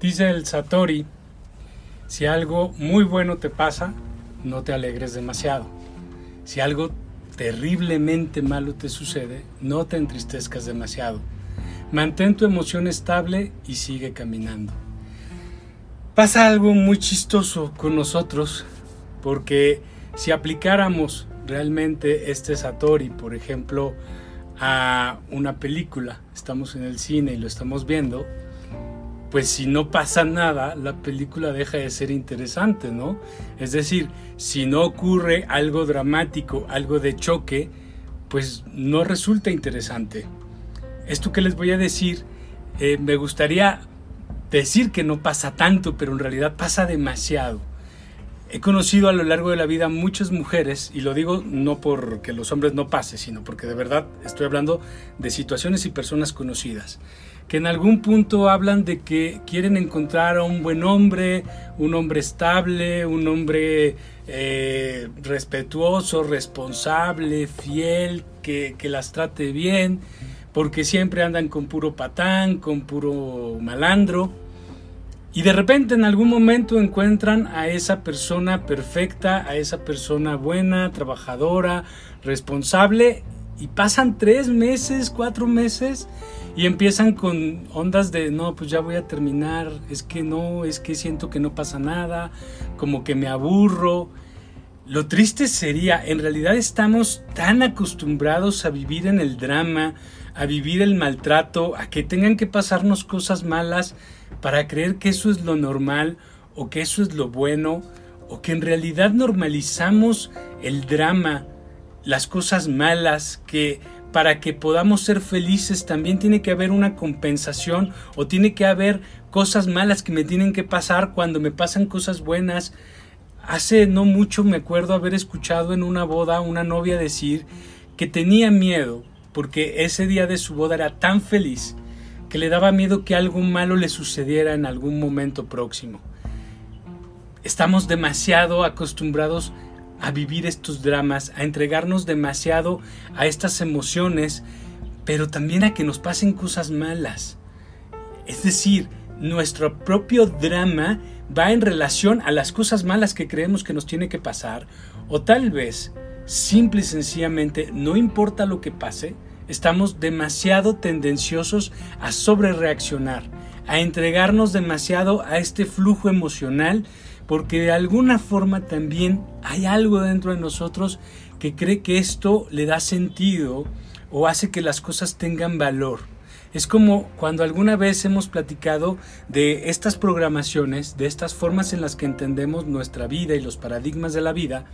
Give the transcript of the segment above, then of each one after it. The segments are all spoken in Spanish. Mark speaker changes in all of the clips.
Speaker 1: Dice el Satori, si algo muy bueno te pasa, no te alegres demasiado. Si algo terriblemente malo te sucede, no te entristezcas demasiado. Mantén tu emoción estable y sigue caminando. Pasa algo muy chistoso con nosotros, porque si aplicáramos realmente este Satori, por ejemplo, a una película, estamos en el cine y lo estamos viendo, pues si no pasa nada, la película deja de ser interesante, ¿no? Es decir, si no ocurre algo dramático, algo de choque, pues no resulta interesante. Esto que les voy a decir, eh, me gustaría decir que no pasa tanto, pero en realidad pasa demasiado. He conocido a lo largo de la vida muchas mujeres, y lo digo no porque los hombres no pase, sino porque de verdad estoy hablando de situaciones y personas conocidas que en algún punto hablan de que quieren encontrar a un buen hombre, un hombre estable, un hombre eh, respetuoso, responsable, fiel, que, que las trate bien, porque siempre andan con puro patán, con puro malandro. Y de repente en algún momento encuentran a esa persona perfecta, a esa persona buena, trabajadora, responsable, y pasan tres meses, cuatro meses, y empiezan con ondas de, no, pues ya voy a terminar, es que no, es que siento que no pasa nada, como que me aburro. Lo triste sería, en realidad estamos tan acostumbrados a vivir en el drama, a vivir el maltrato, a que tengan que pasarnos cosas malas para creer que eso es lo normal o que eso es lo bueno, o que en realidad normalizamos el drama, las cosas malas, que para que podamos ser felices también tiene que haber una compensación o tiene que haber cosas malas que me tienen que pasar cuando me pasan cosas buenas. Hace no mucho me acuerdo haber escuchado en una boda una novia decir que tenía miedo porque ese día de su boda era tan feliz que le daba miedo que algo malo le sucediera en algún momento próximo. Estamos demasiado acostumbrados a vivir estos dramas, a entregarnos demasiado a estas emociones, pero también a que nos pasen cosas malas. Es decir, nuestro propio drama va en relación a las cosas malas que creemos que nos tiene que pasar, o tal vez, simple y sencillamente, no importa lo que pase, estamos demasiado tendenciosos a sobrereaccionar, a entregarnos demasiado a este flujo emocional porque de alguna forma también hay algo dentro de nosotros que cree que esto le da sentido o hace que las cosas tengan valor. Es como cuando alguna vez hemos platicado de estas programaciones, de estas formas en las que entendemos nuestra vida y los paradigmas de la vida,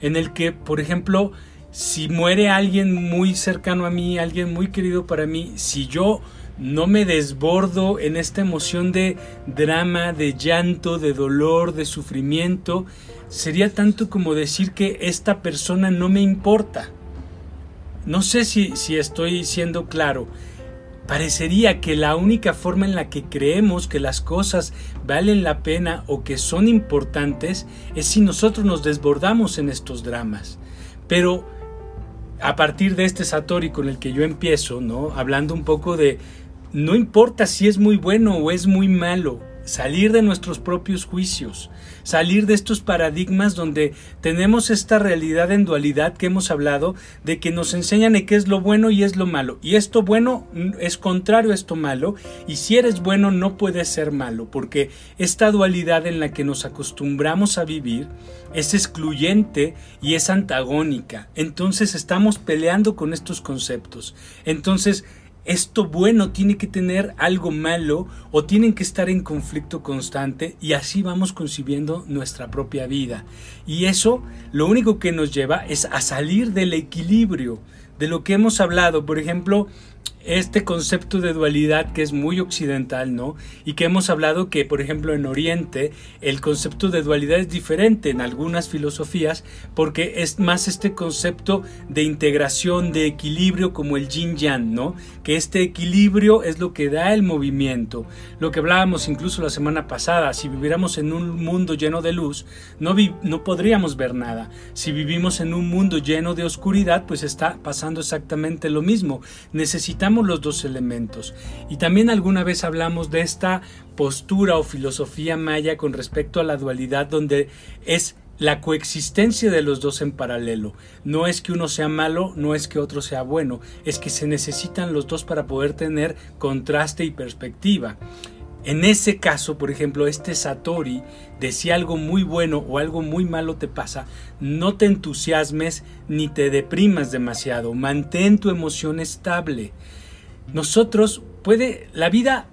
Speaker 1: en el que, por ejemplo, si muere alguien muy cercano a mí, alguien muy querido para mí, si yo no me desbordo en esta emoción de drama, de llanto, de dolor, de sufrimiento, sería tanto como decir que esta persona no me importa. No sé si, si estoy siendo claro. Parecería que la única forma en la que creemos que las cosas valen la pena o que son importantes es si nosotros nos desbordamos en estos dramas. Pero a partir de este Satori con el que yo empiezo, ¿no? Hablando un poco de no importa si es muy bueno o es muy malo, salir de nuestros propios juicios, salir de estos paradigmas donde tenemos esta realidad en dualidad que hemos hablado, de que nos enseñan de qué es lo bueno y es lo malo, y esto bueno es contrario a esto malo, y si eres bueno no puedes ser malo, porque esta dualidad en la que nos acostumbramos a vivir es excluyente y es antagónica, entonces estamos peleando con estos conceptos, entonces esto bueno tiene que tener algo malo o tienen que estar en conflicto constante y así vamos concibiendo nuestra propia vida. Y eso lo único que nos lleva es a salir del equilibrio de lo que hemos hablado. Por ejemplo, este concepto de dualidad que es muy occidental, ¿no? Y que hemos hablado que, por ejemplo, en Oriente el concepto de dualidad es diferente en algunas filosofías porque es más este concepto de integración, de equilibrio como el yin yang, ¿no? Que este equilibrio es lo que da el movimiento. Lo que hablábamos incluso la semana pasada, si viviéramos en un mundo lleno de luz, no, no podríamos ver nada. Si vivimos en un mundo lleno de oscuridad, pues está pasando exactamente lo mismo. Necesitamos los dos elementos. Y también alguna vez hablamos de esta postura o filosofía maya con respecto a la dualidad donde es la coexistencia de los dos en paralelo. No es que uno sea malo, no es que otro sea bueno, es que se necesitan los dos para poder tener contraste y perspectiva. En ese caso, por ejemplo, este Satori, de si algo muy bueno o algo muy malo te pasa, no te entusiasmes ni te deprimas demasiado, mantén tu emoción estable. Nosotros puede, la vida,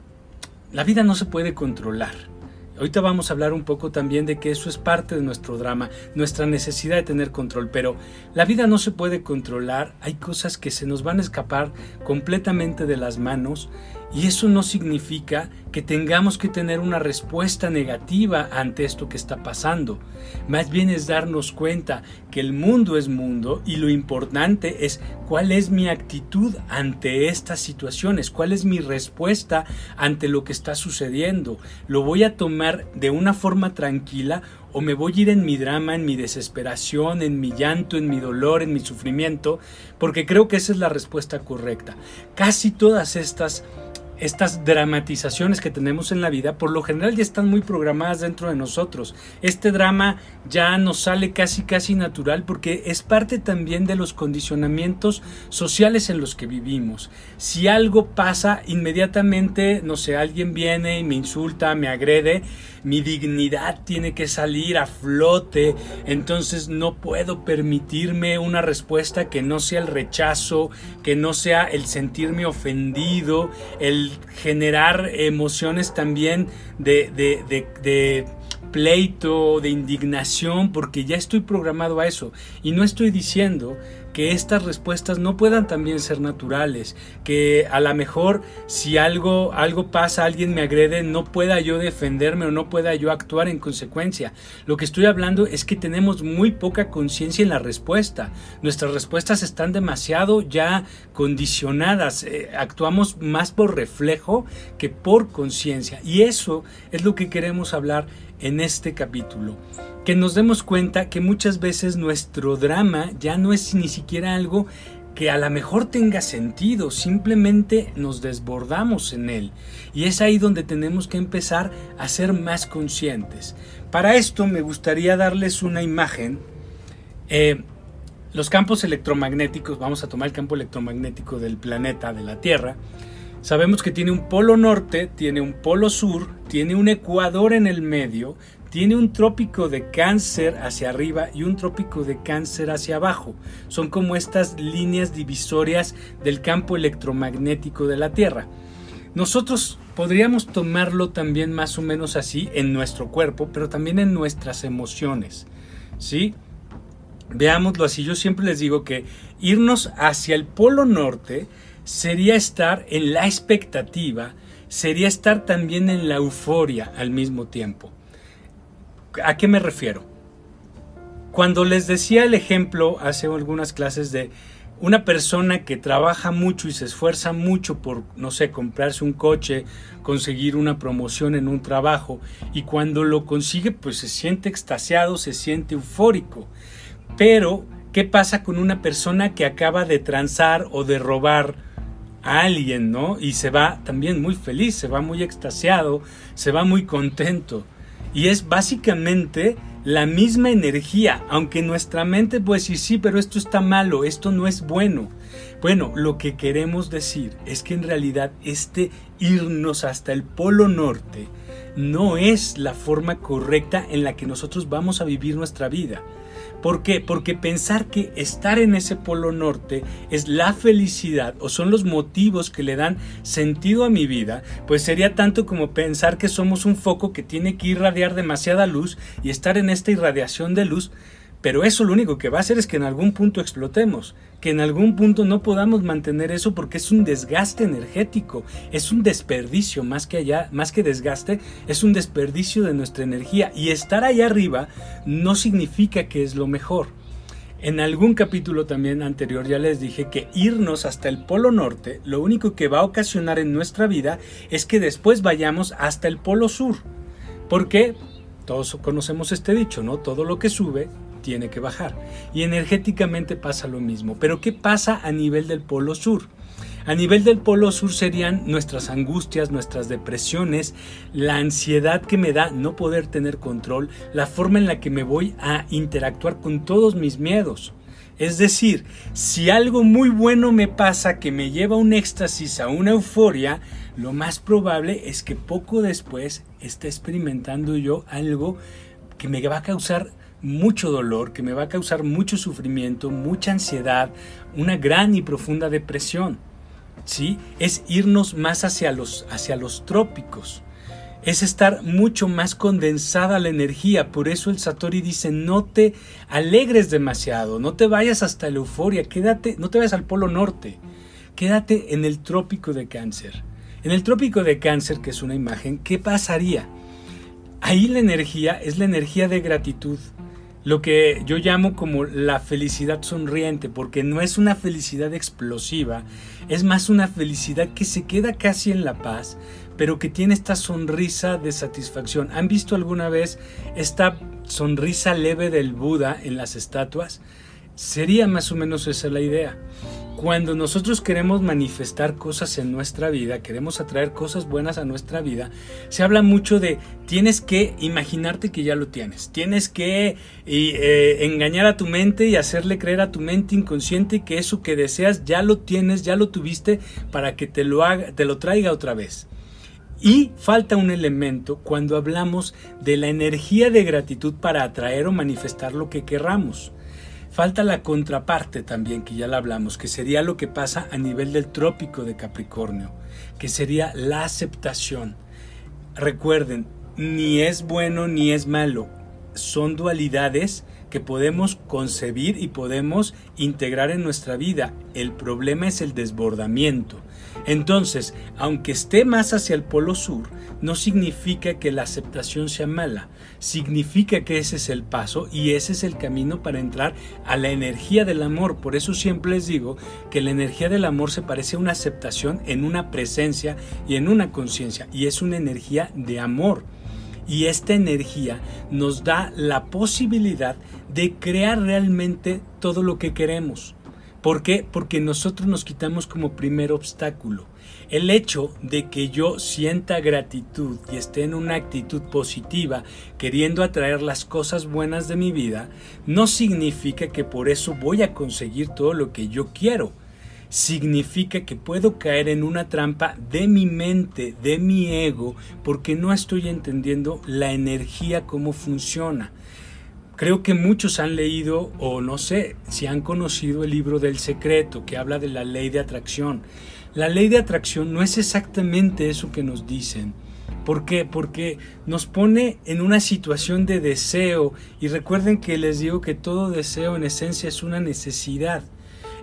Speaker 1: la vida no se puede controlar. Ahorita vamos a hablar un poco también de que eso es parte de nuestro drama, nuestra necesidad de tener control, pero la vida no se puede controlar, hay cosas que se nos van a escapar completamente de las manos y eso no significa que tengamos que tener una respuesta negativa ante esto que está pasando. Más bien es darnos cuenta que el mundo es mundo y lo importante es cuál es mi actitud ante estas situaciones, cuál es mi respuesta ante lo que está sucediendo. ¿Lo voy a tomar de una forma tranquila o me voy a ir en mi drama, en mi desesperación, en mi llanto, en mi dolor, en mi sufrimiento? Porque creo que esa es la respuesta correcta. Casi todas estas estas dramatizaciones que tenemos en la vida por lo general ya están muy programadas dentro de nosotros. Este drama ya nos sale casi casi natural porque es parte también de los condicionamientos sociales en los que vivimos. Si algo pasa inmediatamente, no sé, alguien viene y me insulta, me agrede, mi dignidad tiene que salir a flote, entonces no puedo permitirme una respuesta que no sea el rechazo, que no sea el sentirme ofendido, el generar emociones también de, de, pleito, de indignación, porque ya estoy programado a eso. Y no estoy diciendo que estas respuestas no puedan también ser naturales, que a lo mejor si algo, algo pasa, alguien me agrede, no pueda yo defenderme o no pueda yo actuar en consecuencia. Lo que estoy hablando es que tenemos muy poca conciencia en la respuesta. Nuestras respuestas están demasiado ya condicionadas, eh, actuamos más por reflejo que por conciencia. Y eso es lo que queremos hablar en este capítulo que nos demos cuenta que muchas veces nuestro drama ya no es ni siquiera algo que a lo mejor tenga sentido, simplemente nos desbordamos en él. Y es ahí donde tenemos que empezar a ser más conscientes. Para esto me gustaría darles una imagen. Eh, los campos electromagnéticos, vamos a tomar el campo electromagnético del planeta, de la Tierra, sabemos que tiene un polo norte, tiene un polo sur, tiene un ecuador en el medio, tiene un trópico de cáncer hacia arriba y un trópico de cáncer hacia abajo. Son como estas líneas divisorias del campo electromagnético de la Tierra. Nosotros podríamos tomarlo también más o menos así en nuestro cuerpo, pero también en nuestras emociones. ¿Sí? Veámoslo así. Yo siempre les digo que irnos hacia el polo norte sería estar en la expectativa, sería estar también en la euforia al mismo tiempo. ¿A qué me refiero? Cuando les decía el ejemplo hace algunas clases de una persona que trabaja mucho y se esfuerza mucho por, no sé, comprarse un coche, conseguir una promoción en un trabajo, y cuando lo consigue, pues se siente extasiado, se siente eufórico. Pero, ¿qué pasa con una persona que acaba de transar o de robar alguien, ¿no? Y se va también muy feliz, se va muy extasiado, se va muy contento. Y es básicamente la misma energía, aunque nuestra mente puede decir, sí, pero esto está malo, esto no es bueno. Bueno, lo que queremos decir es que en realidad este irnos hasta el Polo Norte no es la forma correcta en la que nosotros vamos a vivir nuestra vida. ¿Por qué? Porque pensar que estar en ese polo norte es la felicidad o son los motivos que le dan sentido a mi vida, pues sería tanto como pensar que somos un foco que tiene que irradiar demasiada luz y estar en esta irradiación de luz pero eso lo único que va a hacer es que en algún punto explotemos, que en algún punto no podamos mantener eso porque es un desgaste energético, es un desperdicio más que allá, más que desgaste, es un desperdicio de nuestra energía y estar allá arriba no significa que es lo mejor. En algún capítulo también anterior ya les dije que irnos hasta el Polo Norte lo único que va a ocasionar en nuestra vida es que después vayamos hasta el Polo Sur. ¿Por qué? Todos conocemos este dicho, ¿no? Todo lo que sube tiene que bajar. Y energéticamente pasa lo mismo. Pero ¿qué pasa a nivel del polo sur? A nivel del polo sur serían nuestras angustias, nuestras depresiones, la ansiedad que me da no poder tener control, la forma en la que me voy a interactuar con todos mis miedos. Es decir, si algo muy bueno me pasa que me lleva a un éxtasis, a una euforia, lo más probable es que poco después esté experimentando yo algo que me va a causar mucho dolor, que me va a causar mucho sufrimiento, mucha ansiedad, una gran y profunda depresión. ¿Sí? Es irnos más hacia los, hacia los trópicos es estar mucho más condensada la energía. Por eso el Satori dice, no te alegres demasiado, no te vayas hasta la euforia, quédate, no te vayas al polo norte, quédate en el trópico de cáncer. En el trópico de cáncer, que es una imagen, ¿qué pasaría? Ahí la energía es la energía de gratitud, lo que yo llamo como la felicidad sonriente, porque no es una felicidad explosiva, es más una felicidad que se queda casi en la paz, pero que tiene esta sonrisa de satisfacción. ¿Han visto alguna vez esta sonrisa leve del Buda en las estatuas? Sería más o menos esa la idea. Cuando nosotros queremos manifestar cosas en nuestra vida, queremos atraer cosas buenas a nuestra vida, se habla mucho de tienes que imaginarte que ya lo tienes, tienes que eh, engañar a tu mente y hacerle creer a tu mente inconsciente que eso que deseas ya lo tienes, ya lo tuviste para que te lo haga, te lo traiga otra vez. Y falta un elemento cuando hablamos de la energía de gratitud para atraer o manifestar lo que querramos. Falta la contraparte también, que ya la hablamos, que sería lo que pasa a nivel del trópico de Capricornio, que sería la aceptación. Recuerden, ni es bueno ni es malo, son dualidades que podemos concebir y podemos integrar en nuestra vida. El problema es el desbordamiento. Entonces, aunque esté más hacia el polo sur, no significa que la aceptación sea mala, significa que ese es el paso y ese es el camino para entrar a la energía del amor. Por eso siempre les digo que la energía del amor se parece a una aceptación en una presencia y en una conciencia y es una energía de amor. Y esta energía nos da la posibilidad de crear realmente todo lo que queremos. ¿Por qué? Porque nosotros nos quitamos como primer obstáculo. El hecho de que yo sienta gratitud y esté en una actitud positiva, queriendo atraer las cosas buenas de mi vida, no significa que por eso voy a conseguir todo lo que yo quiero. Significa que puedo caer en una trampa de mi mente, de mi ego, porque no estoy entendiendo la energía, cómo funciona. Creo que muchos han leído o no sé si han conocido el libro del secreto que habla de la ley de atracción. La ley de atracción no es exactamente eso que nos dicen. ¿Por qué? Porque nos pone en una situación de deseo y recuerden que les digo que todo deseo en esencia es una necesidad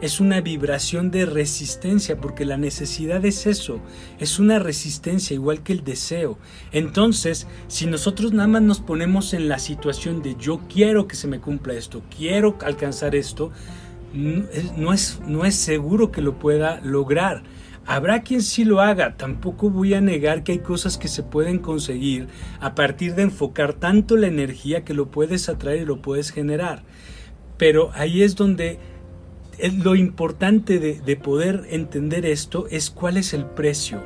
Speaker 1: es una vibración de resistencia, porque la necesidad es eso, es una resistencia igual que el deseo. Entonces, si nosotros nada más nos ponemos en la situación de yo quiero que se me cumpla esto, quiero alcanzar esto, no es, no es seguro que lo pueda lograr. Habrá quien sí lo haga, tampoco voy a negar que hay cosas que se pueden conseguir a partir de enfocar tanto la energía que lo puedes atraer y lo puedes generar. Pero ahí es donde lo importante de, poder entender esto es cuál es el precio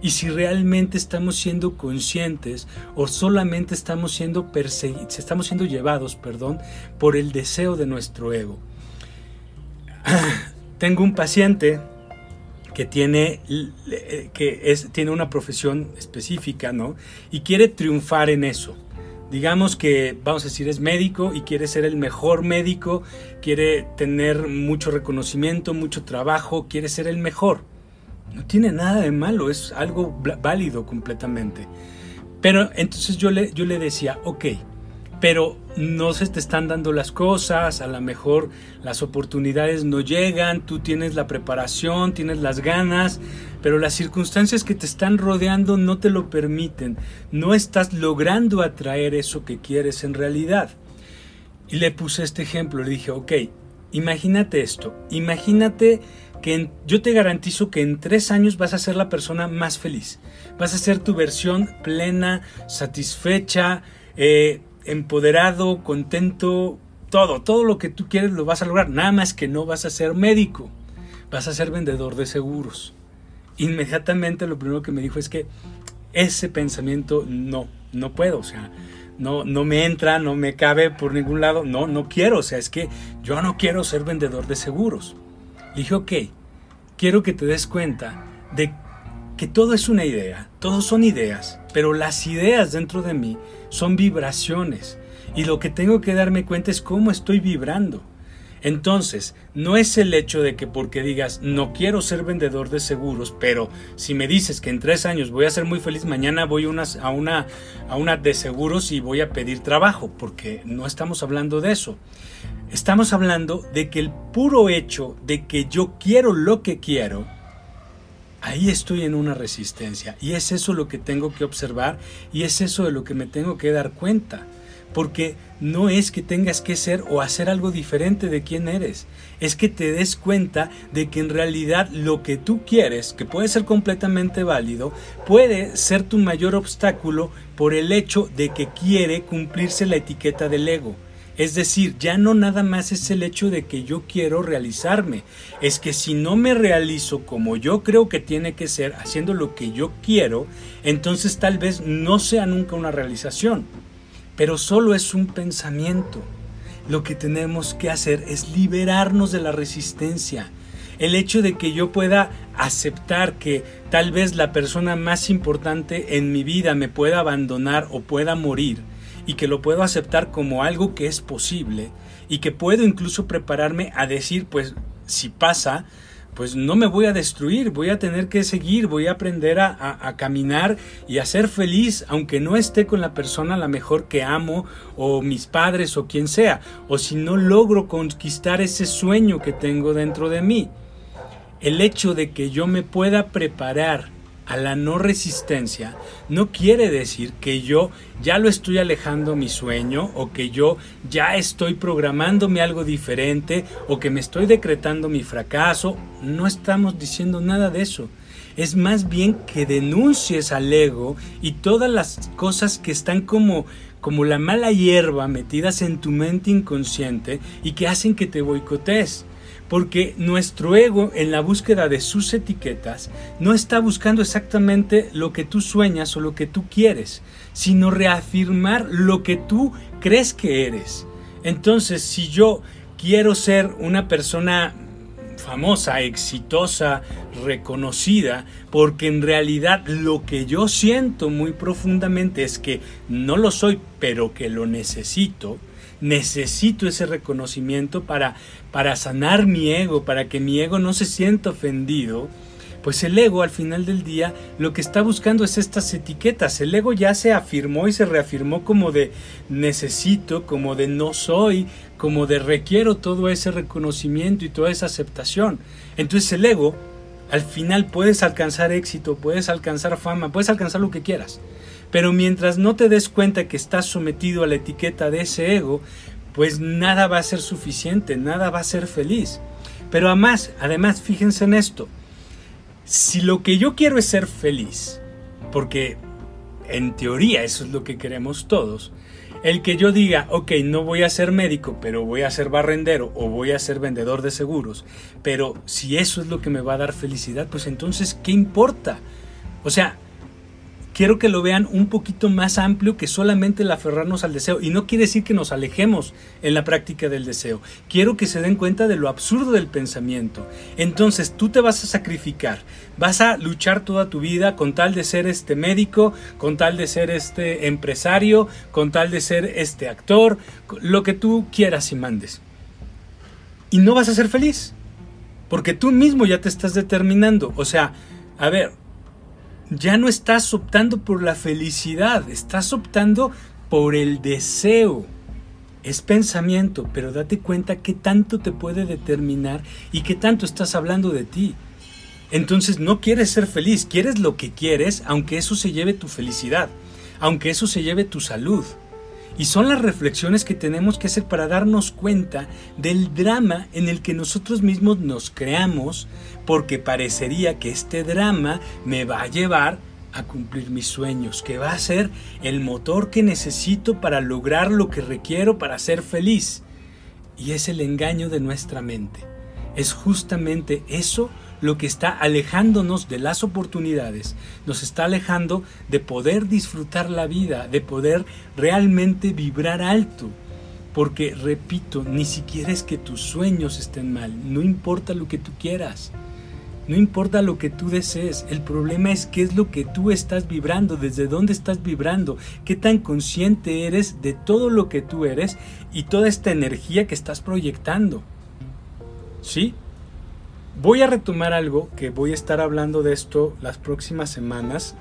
Speaker 1: y si realmente estamos siendo conscientes o solamente estamos siendo perseguidos, estamos siendo llevados, perdón, por el deseo de nuestro ego. Tengo un paciente que tiene, que es, tiene una profesión específica, ¿no? Y quiere triunfar en eso digamos que, vamos a decir, es médico y quiere ser el mejor médico, quiere tener mucho reconocimiento, mucho trabajo, quiere ser el mejor. No tiene nada de malo, es algo válido completamente. Pero entonces yo le, yo le decía, ok, pero no se te están dando las cosas, a lo mejor las oportunidades no llegan, tú tienes la preparación, tienes las ganas, pero las circunstancias que te están rodeando no te lo permiten, no estás logrando atraer eso que quieres en realidad. Y le puse este ejemplo, le dije, ok, imagínate esto, imagínate que yo te garantizo que en tres años vas a ser la persona más feliz, vas a ser tu versión plena, satisfecha, eh, empoderado, contento, todo, todo lo que tú quieres lo vas a lograr, nada más que no vas a ser médico. vas a ser vendedor de seguros. Inmediatamente lo primero que me dijo es que ese pensamiento no, no puedo, o sea, no, no me entra, no me cabe por ningún lado, no, no quiero, o sea, es que yo no quiero ser vendedor de seguros. Le dije, ok, quiero que te des cuenta de que todo es una idea, todos son ideas, pero las ideas dentro de mí son vibraciones y lo que tengo que darme cuenta es cómo estoy vibrando. Entonces, no es el hecho de que porque digas no quiero ser vendedor de seguros, pero si me dices que en tres años voy a ser muy feliz, mañana voy a una, a una de seguros y voy a pedir trabajo, porque no estamos hablando de eso. Estamos hablando de que el puro hecho de que yo quiero lo que quiero, ahí estoy en una resistencia. Y es eso lo que tengo que observar y es eso de lo que me tengo que dar cuenta porque no es que tengas que ser o hacer algo diferente de quién eres, es que te des cuenta de que en realidad lo que tú quieres, que puede ser completamente válido, puede ser tu mayor obstáculo por el hecho de que quiere cumplirse la etiqueta del ego. Es decir, ya no nada más es el hecho de que yo quiero realizarme, es que si no me realizo como yo creo que tiene que ser, haciendo lo que yo quiero, entonces tal vez no sea nunca una realización pero solo es un pensamiento. Lo que tenemos que hacer es liberarnos de la resistencia. El hecho de que yo pueda aceptar que tal vez la persona más importante en mi vida me pueda abandonar o pueda morir y que lo puedo aceptar como algo que es posible y que puedo incluso prepararme a decir pues si pasa pues no me voy a destruir, voy a tener que seguir, voy a aprender a, caminar y a ser feliz, aunque no esté con la persona la mejor que amo, o mis padres, o quien sea, o si no logro conquistar ese sueño que tengo dentro de mí. El hecho de que yo me pueda preparar a la no resistencia no quiere decir que yo ya lo estoy alejando mi sueño o que yo ya estoy programándome algo diferente o que me estoy decretando mi fracaso. No estamos diciendo nada de eso. Es más bien que denuncies al ego y todas las cosas que están como como la mala hierba metidas en tu mente inconsciente y que hacen que te boicotees porque nuestro ego en la búsqueda de sus etiquetas no está buscando exactamente lo que tú sueñas o lo que tú quieres, sino reafirmar lo que tú crees que eres. Entonces, si yo quiero ser una persona famosa, exitosa, reconocida, porque en realidad lo que yo siento muy profundamente es que no lo soy, pero que lo necesito, necesito ese reconocimiento para, para sanar mi ego, para que mi ego no se sienta ofendido, pues el ego al final del día lo que está buscando es estas etiquetas. El ego ya se afirmó y se reafirmó como de necesito, como de no soy, como de requiero todo ese reconocimiento y toda esa aceptación. Entonces el ego al final puedes alcanzar éxito, puedes alcanzar fama, puedes alcanzar lo que quieras. Pero mientras no te des cuenta que estás sometido a la etiqueta de ese ego, pues nada va a ser suficiente, nada va a ser feliz. Pero además, además, fíjense en esto. Si lo que yo quiero es ser feliz, porque en teoría eso es lo que queremos todos, el que yo diga, ok, no voy a ser médico, pero voy a ser barrendero o voy a ser vendedor de seguros, pero si eso es lo que me va a dar felicidad, pues entonces, ¿qué importa? O sea, quiero que lo vean un poquito más amplio que solamente el aferrarnos al deseo. Y no quiere decir que nos alejemos en la práctica del deseo. Quiero que se den cuenta de lo absurdo del pensamiento. Entonces tú te vas a sacrificar, vas a luchar toda tu vida con tal de ser este médico, con tal de ser este empresario, con tal de ser este actor, lo que tú quieras y mandes. Y no vas a ser feliz. Porque tú mismo ya te estás determinando. O sea, a ver, ya no estás optando por la felicidad, estás optando por el deseo. Es pensamiento, pero date cuenta qué tanto te puede determinar y qué tanto estás hablando de ti. Entonces no quieres ser feliz, quieres lo que quieres, aunque eso se lleve tu felicidad, aunque eso se lleve tu salud. Y son las reflexiones que tenemos que hacer para darnos cuenta del drama en el que nosotros mismos nos creamos, porque parecería que este drama me va a llevar a cumplir mis sueños, que va a ser el motor que necesito para lograr lo que requiero para ser feliz. Y es el engaño de nuestra mente. es justamente eso lo que está alejándonos de las oportunidades, nos está alejando de poder disfrutar la vida, de poder realmente vibrar alto. Porque, repito, ni siquiera es que tus sueños estén mal, no importa lo que tú quieras, no importa lo que tú desees, el problema es qué es lo que tú estás vibrando, desde dónde estás vibrando, qué tan consciente eres de todo lo que tú eres y toda esta energía que estás proyectando. ¿Sí? Voy a retomar algo que voy a estar hablando de esto las próximas semanas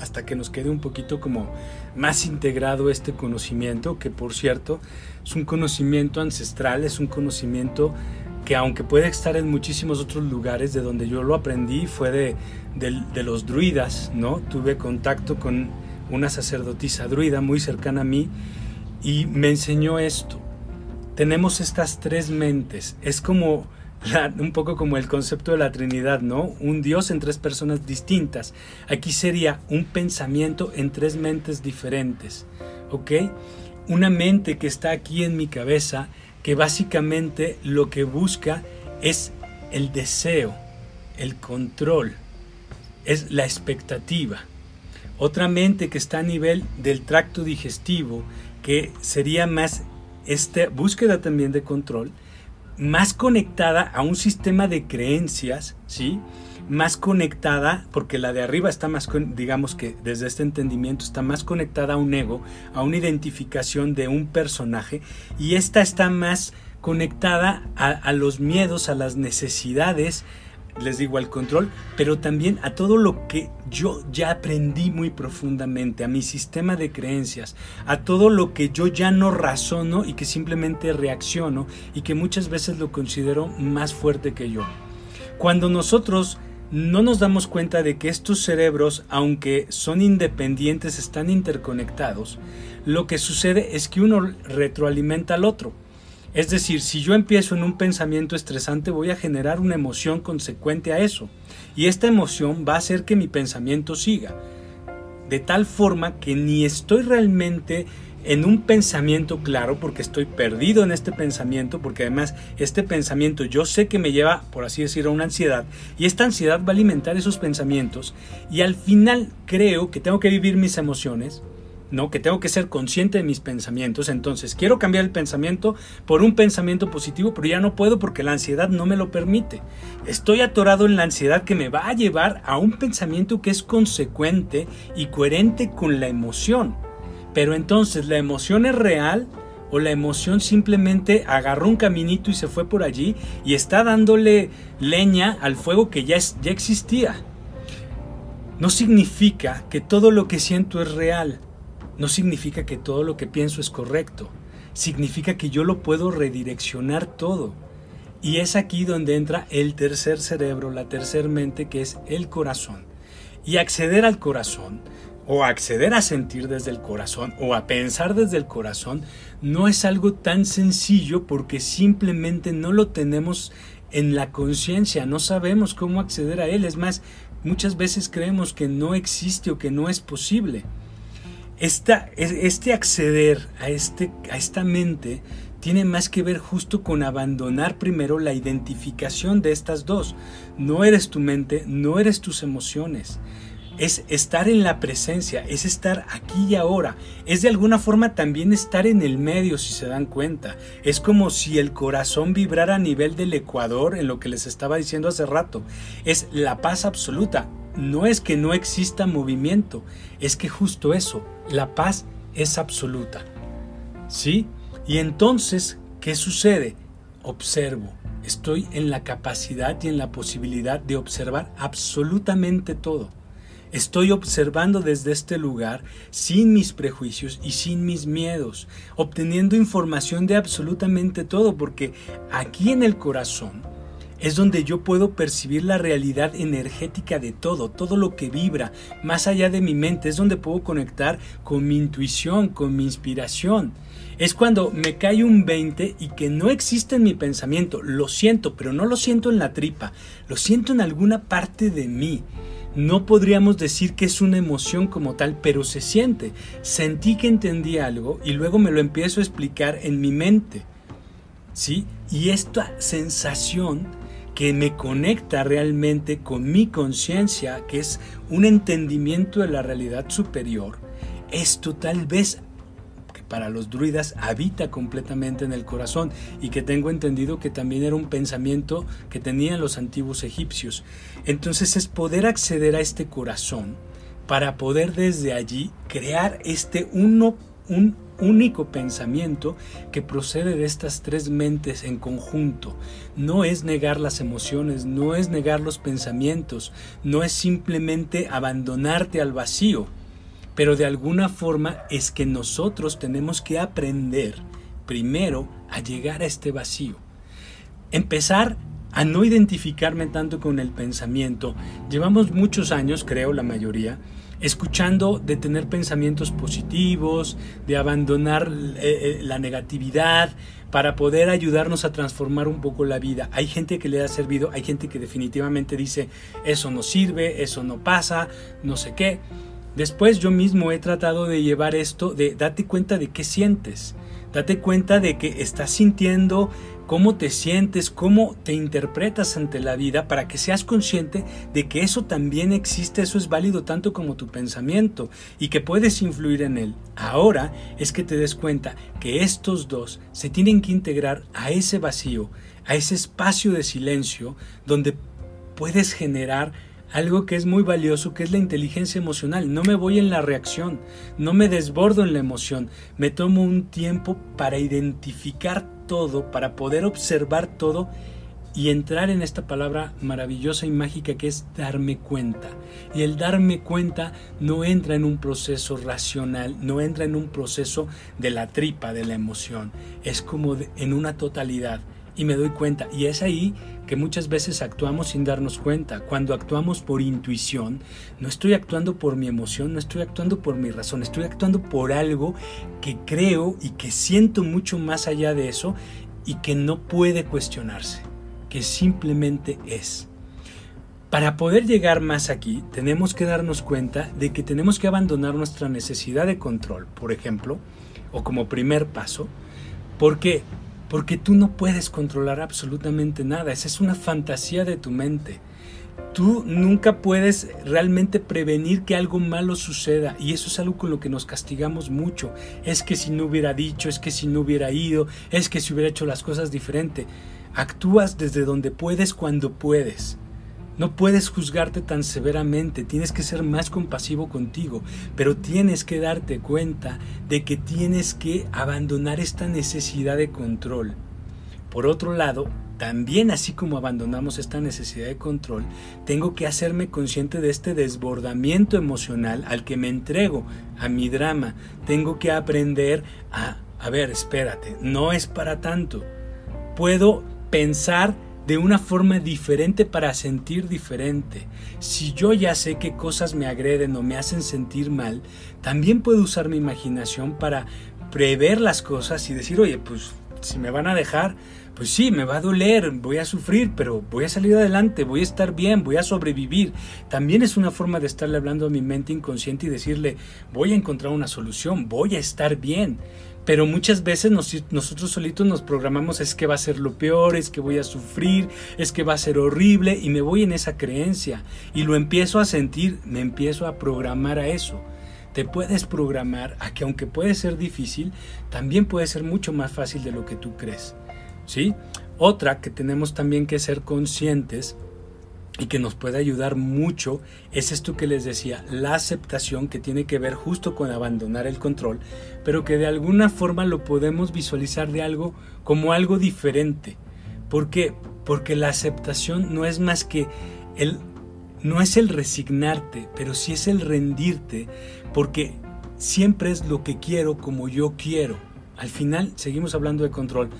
Speaker 1: hasta que nos quede un poquito como más integrado este conocimiento, que por cierto es un conocimiento ancestral, es un conocimiento que aunque puede estar en muchísimos otros lugares, de donde yo lo aprendí fue de, de, los druidas, ¿no? Tuve contacto con una sacerdotisa druida muy cercana a mí y me enseñó esto. Tenemos estas tres mentes, es como un poco como el concepto de la Trinidad, ¿no? Un Dios en tres personas distintas. Aquí sería un pensamiento en tres mentes diferentes, ¿ok? Una mente que está aquí en mi cabeza, que básicamente lo que busca es el deseo, el control, es la expectativa. Otra mente que está a nivel del tracto digestivo, que sería más esta búsqueda también de control, más conectada a un sistema de creencias, ¿sí? Más conectada, porque la de arriba está más, digamos que desde este entendimiento está más conectada a un ego, a una identificación de un personaje, y esta está más conectada a, a los miedos, a las necesidades, les digo, al control, pero también a todo lo que yo ya aprendí muy profundamente, a mi sistema de creencias, a todo lo que yo ya no razono y que simplemente reacciono y que muchas veces lo considero más fuerte que yo. Cuando nosotros no nos damos cuenta de que estos cerebros, aunque son independientes, están interconectados, lo que sucede es que uno retroalimenta al otro. Es decir, si yo empiezo en un pensamiento estresante, voy a generar una emoción consecuente a eso. Y esta emoción va a hacer que mi pensamiento siga. De tal forma que ni estoy realmente en un pensamiento claro, porque estoy perdido en este pensamiento, porque además este pensamiento yo sé que me lleva, por así decirlo, a una ansiedad, y esta ansiedad va a alimentar esos pensamientos, y al final creo que tengo que vivir mis emociones, ¿no? Que tengo que ser consciente de mis pensamientos. Entonces, quiero cambiar el pensamiento por un pensamiento positivo, pero ya no puedo porque la ansiedad no me lo permite. Estoy atorado en la ansiedad que me va a llevar a un pensamiento que es consecuente y coherente con la emoción. Pero entonces, ¿la emoción es real? ¿O la emoción simplemente agarró un caminito y se fue por allí y está dándole leña al fuego que ya, ya existía? No significa que todo lo que siento es real no significa que todo lo que pienso es correcto. Significa que yo lo puedo redireccionar todo. Y es aquí donde entra el tercer cerebro, la tercer mente, que es el corazón. Y acceder al corazón, o acceder a sentir desde el corazón, o a pensar desde el corazón, no es algo tan sencillo porque simplemente no lo tenemos en la conciencia, no sabemos cómo acceder a él. Es más, muchas veces creemos que no existe o que no es posible este acceder a, este, a esta mente tiene más que ver justo con abandonar primero la identificación de estas dos. No eres tu mente, no eres tus emociones. Es estar en la presencia, es estar aquí y ahora. Es de alguna forma también estar en el medio, si se dan cuenta. Es como si el corazón vibrara a nivel del ecuador, en lo que les estaba diciendo hace rato. Es la paz absoluta no es que no exista movimiento, es que justo eso, la paz es absoluta. ¿Sí? Y entonces, ¿qué sucede? Observo. Estoy en la capacidad y en la posibilidad de observar absolutamente todo. Estoy observando desde este lugar sin mis prejuicios y sin mis miedos, obteniendo información de absolutamente todo, porque aquí en el corazón es donde yo puedo percibir la realidad energética de todo, todo lo que vibra, más allá de mi mente, es donde puedo conectar con mi intuición, con mi inspiración. Es cuando me cae un 20 y que no existe en mi pensamiento, lo siento, pero no lo siento en la tripa, lo siento en alguna parte de mí. No podríamos decir que es una emoción como tal, pero se siente. Sentí que entendí algo y luego me lo empiezo a explicar en mi mente. ¿Sí? Y esta sensación que me conecta realmente con mi conciencia, que es un entendimiento de la realidad superior, esto tal vez para los druidas habita completamente en el corazón y que tengo entendido que también era un pensamiento que tenían los antiguos egipcios. Entonces es poder acceder a este corazón para poder desde allí crear este uno, un único pensamiento que procede de estas tres mentes en conjunto. No es negar las emociones, no es negar los pensamientos, no es simplemente abandonarte al vacío, pero de alguna forma es que nosotros tenemos que aprender primero a llegar a este vacío. Empezar a no identificarme tanto con el pensamiento. Llevamos muchos años, creo la mayoría, escuchando de tener pensamientos positivos, de abandonar eh, eh, la negatividad para poder ayudarnos a transformar un poco la vida. Hay gente que le ha servido, hay gente que definitivamente dice, eso no sirve, eso no pasa, no sé qué. Después yo mismo he tratado de llevar esto de date cuenta de qué sientes. Date cuenta de que estás sintiendo cómo te sientes, cómo te interpretas ante la vida, para que seas consciente de que eso también existe, eso es válido tanto como tu pensamiento y que puedes influir en él. Ahora es que te des cuenta que estos dos se tienen que integrar a ese vacío, a ese espacio de silencio donde puedes generar algo que es muy valioso, que es la inteligencia emocional. No me voy en la reacción, no me desbordo en la emoción, me tomo un tiempo para identificar todo, para poder observar todo y entrar en esta palabra maravillosa y mágica que es darme cuenta. Y el darme cuenta no entra en un proceso racional, no entra en un proceso de la tripa, de la emoción, es como en una totalidad y me doy cuenta. Y es ahí que muchas veces actuamos sin darnos cuenta. Cuando actuamos por intuición, no estoy actuando por mi emoción, no estoy actuando por mi razón, estoy actuando por algo que creo y que siento mucho más allá de eso y que no puede cuestionarse, que simplemente es. Para poder llegar más aquí, tenemos que darnos cuenta de que tenemos que abandonar nuestra necesidad de control, por ejemplo, o como primer paso, porque porque tú no puedes controlar absolutamente nada. Esa es una fantasía de tu mente. Tú nunca puedes realmente prevenir que algo malo suceda y eso es algo con lo que nos castigamos mucho. Es que si no hubiera dicho, es que si no hubiera ido, es que si hubiera hecho las cosas diferente. Actúas desde donde puedes cuando puedes. No puedes juzgarte tan severamente, tienes que ser más compasivo contigo, pero tienes que darte cuenta de que tienes que abandonar esta necesidad de control. Por otro lado, también así como abandonamos esta necesidad de control, tengo que hacerme consciente de este desbordamiento emocional al que me entrego a mi drama. Tengo que aprender a, a ver, espérate, no es para tanto. Puedo pensar de una forma diferente para sentir diferente. Si yo ya sé qué cosas me agreden o me hacen sentir mal, también puedo usar mi imaginación para prever las cosas y decir, oye, pues si me van a dejar, pues sí, me va a doler, voy a sufrir, pero voy a salir adelante, voy a estar bien, voy a sobrevivir. También es una forma de estarle hablando a mi mente inconsciente y decirle, voy a encontrar una solución, voy a estar bien pero muchas veces nosotros solitos nos programamos es que va a ser lo peor, es que voy a sufrir, es que va a ser horrible y me voy en esa creencia y lo empiezo a sentir, me empiezo a programar a eso. Te puedes programar a que aunque puede ser difícil, también puede ser mucho más fácil de lo que tú crees. ¿Sí? Otra que tenemos también que ser conscientes y que nos puede ayudar mucho es esto que les decía, la aceptación que tiene que ver justo con abandonar el control, pero que de alguna forma lo podemos visualizar de algo como algo diferente. ¿Por qué? Porque la aceptación no es más que el no es el resignarte, pero sí es el rendirte, porque siempre es lo que quiero como yo quiero. Al final seguimos hablando de control,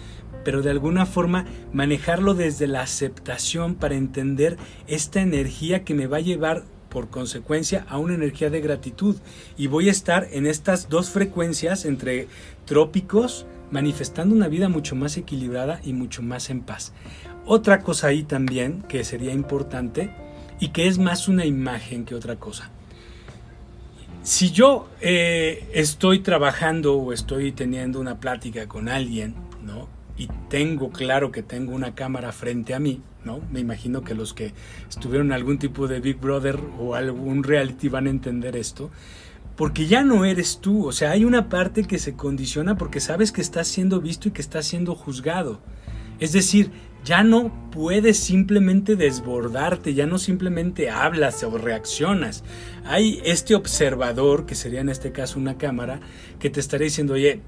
Speaker 1: pero de alguna forma manejarlo desde la aceptación para entender esta energía que me va a llevar por consecuencia a una energía de gratitud y voy a estar en estas dos frecuencias entre trópicos manifestando una vida mucho más equilibrada y mucho más en paz. Otra cosa ahí también que sería importante y que es más una imagen que otra cosa. Si yo eh, estoy trabajando o estoy teniendo una plática con alguien, ¿no? Y tengo claro que tengo una cámara frente a mí, ¿no? Me imagino que los que estuvieron en algún tipo de Big Brother o algún reality van a entender esto. Porque ya no eres tú, o sea, hay una parte que se condiciona porque sabes que estás siendo visto y que estás siendo juzgado. Es decir, ya no puedes simplemente desbordarte, ya no simplemente hablas o reaccionas. Hay este observador, que sería en este caso una cámara, que te estaría diciendo, oye,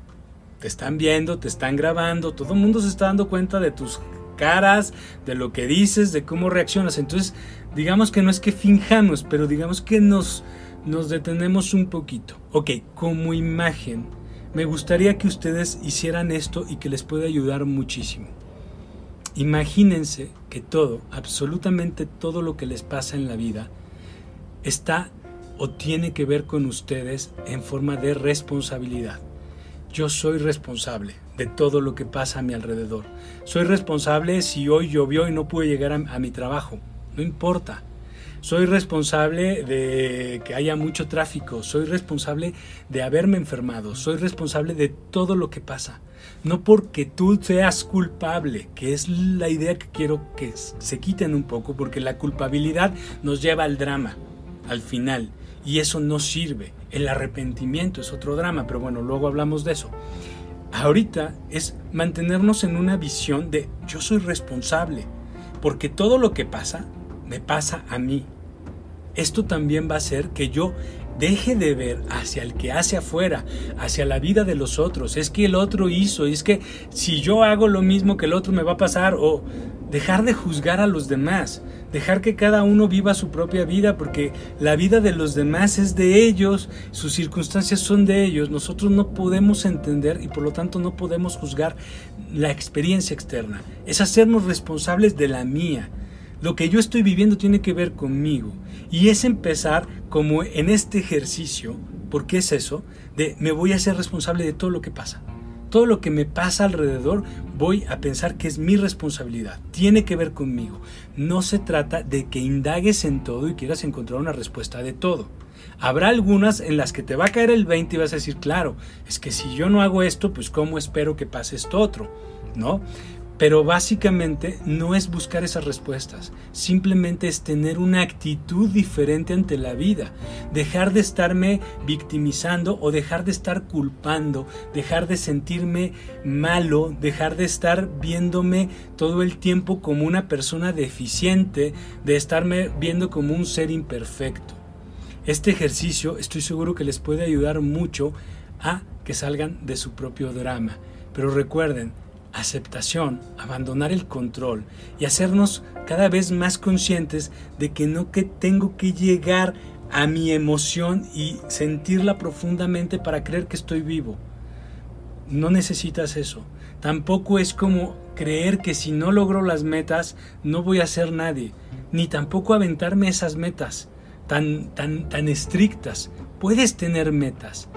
Speaker 1: te están viendo, te están grabando, todo el mundo se está dando cuenta de tus caras, de lo que dices, de cómo reaccionas. Entonces, digamos que no es que finjamos, pero digamos que nos, nos detenemos un poquito. Ok, como imagen, me gustaría que ustedes hicieran esto y que les pueda ayudar muchísimo. Imagínense que todo, absolutamente todo lo que les pasa en la vida, está o tiene que ver con ustedes en forma de responsabilidad. Yo soy responsable de todo lo que pasa a mi alrededor. Soy responsable si hoy llovió y no pude llegar a, mi trabajo. No importa. Soy responsable de que haya mucho tráfico. Soy responsable de haberme enfermado. Soy responsable de todo lo que pasa. No porque tú seas culpable, que es la idea que quiero que se quiten un poco, porque la culpabilidad nos lleva al drama, al final. Y eso no sirve. El arrepentimiento es otro drama, pero bueno, luego hablamos de eso. Ahorita es mantenernos en una visión de yo soy responsable, porque todo lo que pasa me pasa a mí. Esto también va a hacer que yo deje de ver hacia el que hace afuera, hacia la vida de los otros. Es que el otro hizo, es que si yo hago lo mismo que el otro me va a pasar, o dejar de juzgar a los demás, dejar que cada uno viva su propia vida, porque la vida de los demás es de ellos, sus circunstancias son de ellos, nosotros no podemos entender y por lo tanto no podemos juzgar la experiencia externa, es hacernos responsables de la mía. Lo que yo estoy viviendo tiene que ver conmigo. Y es empezar como en este ejercicio, porque es eso, de me voy a ser responsable de todo lo que pasa todo lo que me pasa alrededor voy a pensar que es mi responsabilidad, tiene que ver conmigo. No se trata de que indagues en todo y quieras encontrar una respuesta de todo. Habrá algunas en las que te va a caer el 20 y vas a decir, claro, es que si yo no hago esto, pues cómo espero que pase esto otro, ¿no? Pero básicamente no es buscar esas respuestas, simplemente es tener una actitud diferente ante la vida, dejar de estarme victimizando o dejar de estar culpando, dejar de sentirme malo, dejar de estar viéndome todo el tiempo como una persona deficiente, de estarme viendo como un ser imperfecto. Este ejercicio estoy seguro que les puede ayudar mucho a que salgan de su propio drama. Pero recuerden, aceptación, abandonar el control y hacernos cada vez más conscientes de que no que tengo que llegar a mi emoción y sentirla profundamente para creer que estoy vivo. No necesitas eso. Tampoco es como creer que si no logro las metas no voy a ser nadie, ni tampoco aventarme esas metas tan tan tan estrictas. Puedes tener metas,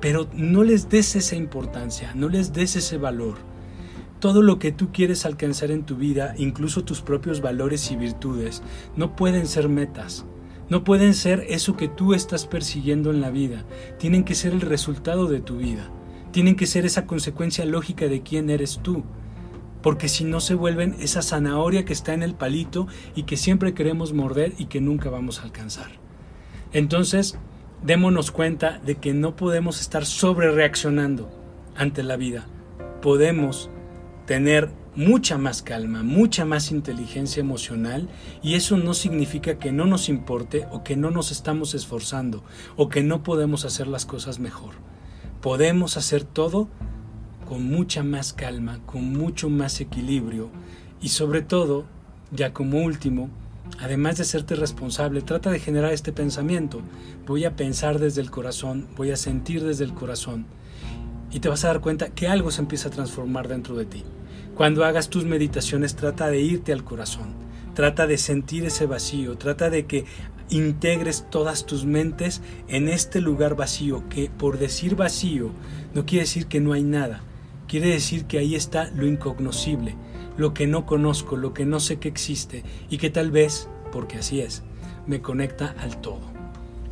Speaker 1: pero no les des esa importancia, no les des ese valor todo lo que tú quieres alcanzar en tu vida, incluso tus propios valores y virtudes, no pueden ser metas. No pueden ser eso que tú estás persiguiendo en la vida. Tienen que ser el resultado de tu vida. Tienen que ser esa consecuencia lógica de quién eres tú. Porque si no se vuelven esa zanahoria que está en el palito y que siempre queremos morder y que nunca vamos a alcanzar. Entonces, démonos cuenta de que no podemos estar sobre reaccionando ante la vida. Podemos tener mucha más calma, mucha más inteligencia emocional y eso no significa que no nos importe o que no nos estamos esforzando o que no podemos hacer las cosas mejor. Podemos hacer todo con mucha más calma, con mucho más equilibrio y sobre todo, ya como último, además de serte responsable, trata de generar este pensamiento. Voy a pensar desde el corazón, voy a sentir desde el corazón y te vas a dar cuenta que algo se empieza a transformar dentro de ti. Cuando hagas tus meditaciones, trata de irte al corazón, trata de sentir ese vacío, trata de que integres todas tus mentes en este lugar vacío, que por decir vacío no quiere decir que no hay nada, quiere decir que ahí está lo incognoscible, lo que no conozco, lo que no sé que existe y que tal vez, porque así es, me conecta al todo.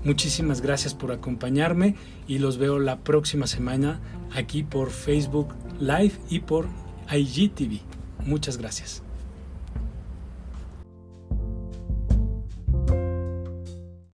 Speaker 1: Muchísimas gracias por acompañarme y los veo la próxima semana aquí por Facebook Live y por IGTV. Muchas gracias.